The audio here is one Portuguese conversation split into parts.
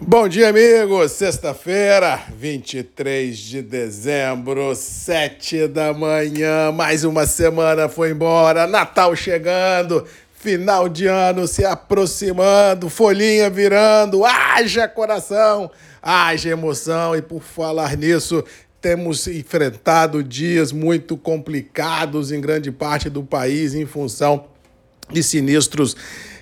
Bom dia, amigos! Sexta-feira, 23 de dezembro, 7 da manhã, mais uma semana foi embora, Natal chegando, final de ano se aproximando, folhinha virando, haja coração, haja emoção, e por falar nisso, temos enfrentado dias muito complicados em grande parte do país em função de sinistros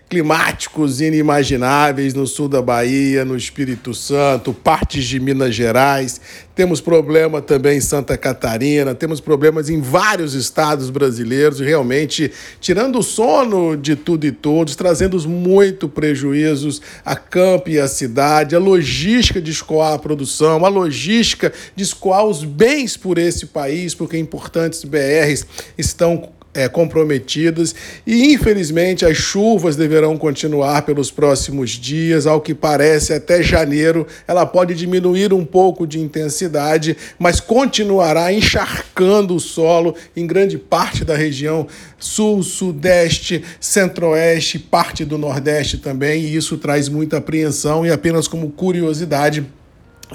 climáticos inimagináveis no sul da Bahia, no Espírito Santo, partes de Minas Gerais. Temos problema também em Santa Catarina, temos problemas em vários estados brasileiros, realmente tirando o sono de tudo e todos, trazendo muito prejuízos a campo e à cidade, a logística de escoar a produção, a logística de escoar os bens por esse país, porque importantes BRs estão é, comprometidas e, infelizmente, as chuvas deverão continuar pelos próximos dias. Ao que parece, até janeiro ela pode diminuir um pouco de intensidade, mas continuará encharcando o solo em grande parte da região sul, sudeste, centro-oeste, parte do nordeste também, e isso traz muita apreensão e apenas como curiosidade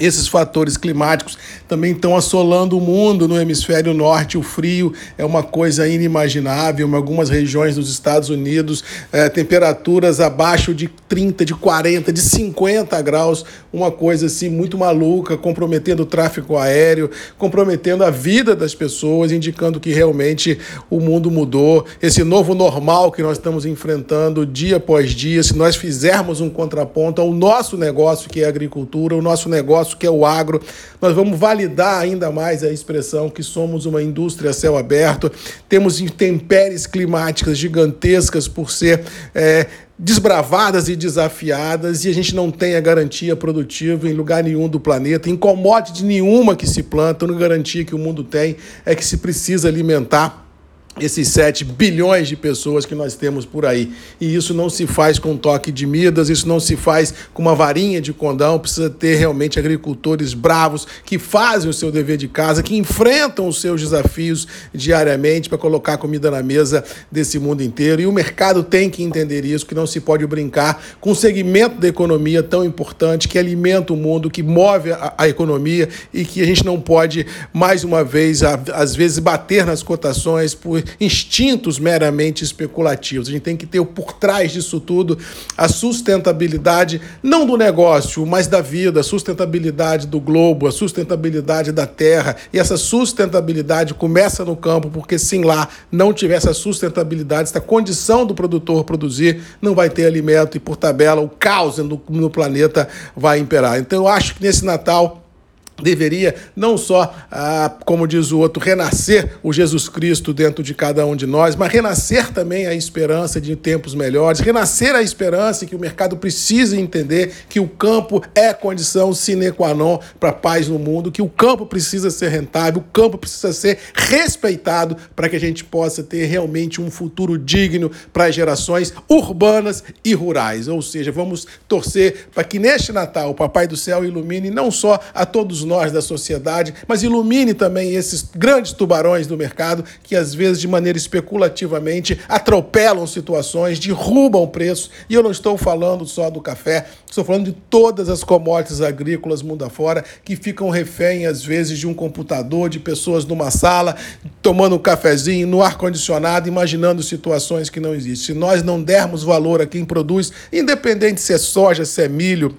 esses fatores climáticos também estão assolando o mundo no hemisfério norte. O frio é uma coisa inimaginável. Em algumas regiões dos Estados Unidos, é, temperaturas abaixo de 30, de 40, de 50 graus. Uma coisa assim muito maluca, comprometendo o tráfego aéreo, comprometendo a vida das pessoas, indicando que realmente o mundo mudou. Esse novo normal que nós estamos enfrentando dia após dia, se nós fizermos um contraponto ao nosso negócio, que é a agricultura, o nosso negócio que é o agro. Nós vamos validar ainda mais a expressão que somos uma indústria a céu aberto, temos intempéries climáticas gigantescas por ser. É, desbravadas e desafiadas e a gente não tem a garantia produtiva em lugar nenhum do planeta, em commodity nenhuma que se planta, a garantia que o mundo tem é que se precisa alimentar esses 7 bilhões de pessoas que nós temos por aí. E isso não se faz com toque de Midas, isso não se faz com uma varinha de condão, precisa ter realmente agricultores bravos que fazem o seu dever de casa, que enfrentam os seus desafios diariamente para colocar comida na mesa desse mundo inteiro. E o mercado tem que entender isso, que não se pode brincar com um segmento da economia tão importante que alimenta o mundo, que move a, a economia e que a gente não pode, mais uma vez, a, às vezes, bater nas cotações por instintos meramente especulativos. A gente tem que ter por trás disso tudo a sustentabilidade, não do negócio, mas da vida, a sustentabilidade do globo, a sustentabilidade da terra. E essa sustentabilidade começa no campo, porque se lá não tiver essa sustentabilidade, essa condição do produtor produzir, não vai ter alimento e, por tabela, o caos no, no planeta vai imperar. Então, eu acho que nesse Natal deveria não só, ah, como diz o outro, renascer o Jesus Cristo dentro de cada um de nós, mas renascer também a esperança de tempos melhores, renascer a esperança que o mercado precisa entender que o campo é condição sine qua non para paz no mundo, que o campo precisa ser rentável, o campo precisa ser respeitado para que a gente possa ter realmente um futuro digno para as gerações urbanas e rurais. Ou seja, vamos torcer para que neste Natal o Papai do Céu ilumine não só a todos nós, nós da sociedade, mas ilumine também esses grandes tubarões do mercado que às vezes de maneira especulativamente atropelam situações, derrubam preços. E eu não estou falando só do café, estou falando de todas as commodities agrícolas mundo afora que ficam refém às vezes de um computador, de pessoas numa sala tomando um cafezinho no ar condicionado, imaginando situações que não existem. Se nós não dermos valor a quem produz, independente se é soja, se é milho,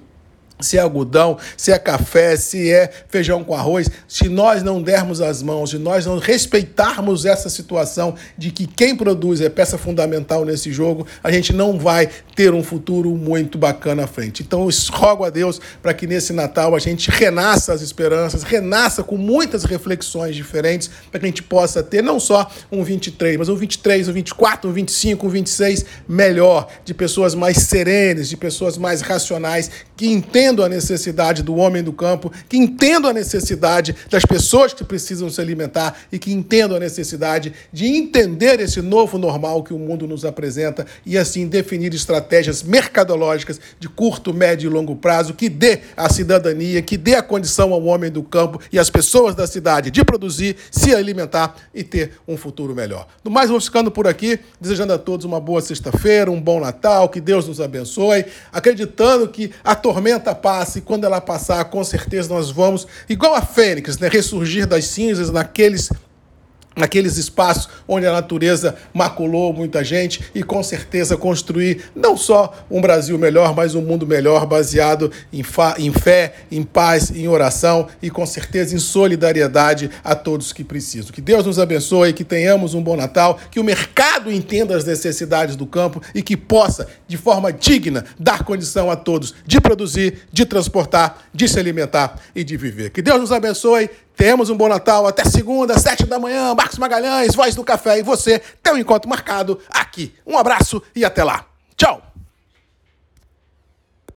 se é algodão, se é café, se é feijão com arroz, se nós não dermos as mãos, se nós não respeitarmos essa situação de que quem produz é peça fundamental nesse jogo, a gente não vai ter um futuro muito bacana à frente. Então, eu rogo a Deus para que nesse Natal a gente renasça as esperanças, renasça com muitas reflexões diferentes, para que a gente possa ter não só um 23, mas um 23, um 24, um 25, um 26 melhor, de pessoas mais serenas, de pessoas mais racionais, que entendem entendo a necessidade do homem do campo, que entendo a necessidade das pessoas que precisam se alimentar e que entendo a necessidade de entender esse novo normal que o mundo nos apresenta e assim definir estratégias mercadológicas de curto, médio e longo prazo que dê à cidadania, que dê a condição ao homem do campo e às pessoas da cidade de produzir, se alimentar e ter um futuro melhor. No mais, vou ficando por aqui, desejando a todos uma boa sexta-feira, um bom Natal, que Deus nos abençoe, acreditando que a tormenta ela passa e quando ela passar, com certeza nós vamos, igual a Fênix, né, ressurgir das cinzas naqueles naqueles espaços onde a natureza maculou muita gente e com certeza construir não só um Brasil melhor, mas um mundo melhor baseado em, em fé, em paz, em oração e com certeza em solidariedade a todos que precisam. Que Deus nos abençoe, que tenhamos um bom Natal, que o mercado entenda as necessidades do campo e que possa, de forma digna, dar condição a todos de produzir, de transportar, de se alimentar e de viver. Que Deus nos abençoe temos um bom Natal até segunda, sete da manhã. Marcos Magalhães, Voz do Café e você tem um encontro marcado aqui. Um abraço e até lá.